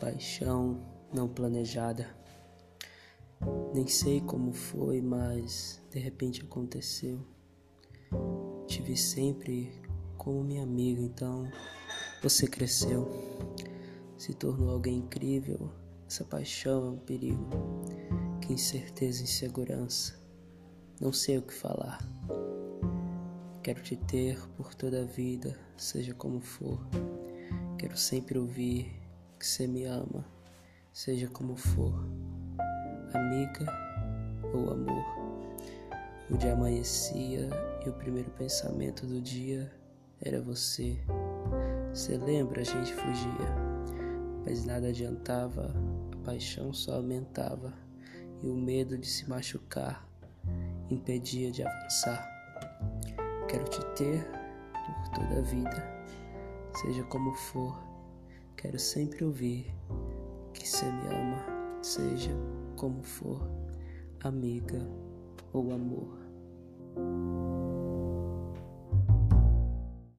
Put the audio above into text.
paixão não planejada. Nem sei como foi, mas de repente aconteceu. Te vi sempre como minha amiga, então você cresceu, se tornou alguém incrível. Essa paixão é um perigo, que incerteza e insegurança. Não sei o que falar. Quero te ter por toda a vida, seja como for. Quero sempre ouvir que você me ama, seja como for, amiga ou amor. O dia amanhecia e o primeiro pensamento do dia era você. Você lembra? A gente fugia, mas nada adiantava, a paixão só aumentava e o medo de se machucar impedia de avançar. Quero te ter por toda a vida, seja como for Quero sempre ouvir que você me ama, seja como for, amiga ou amor.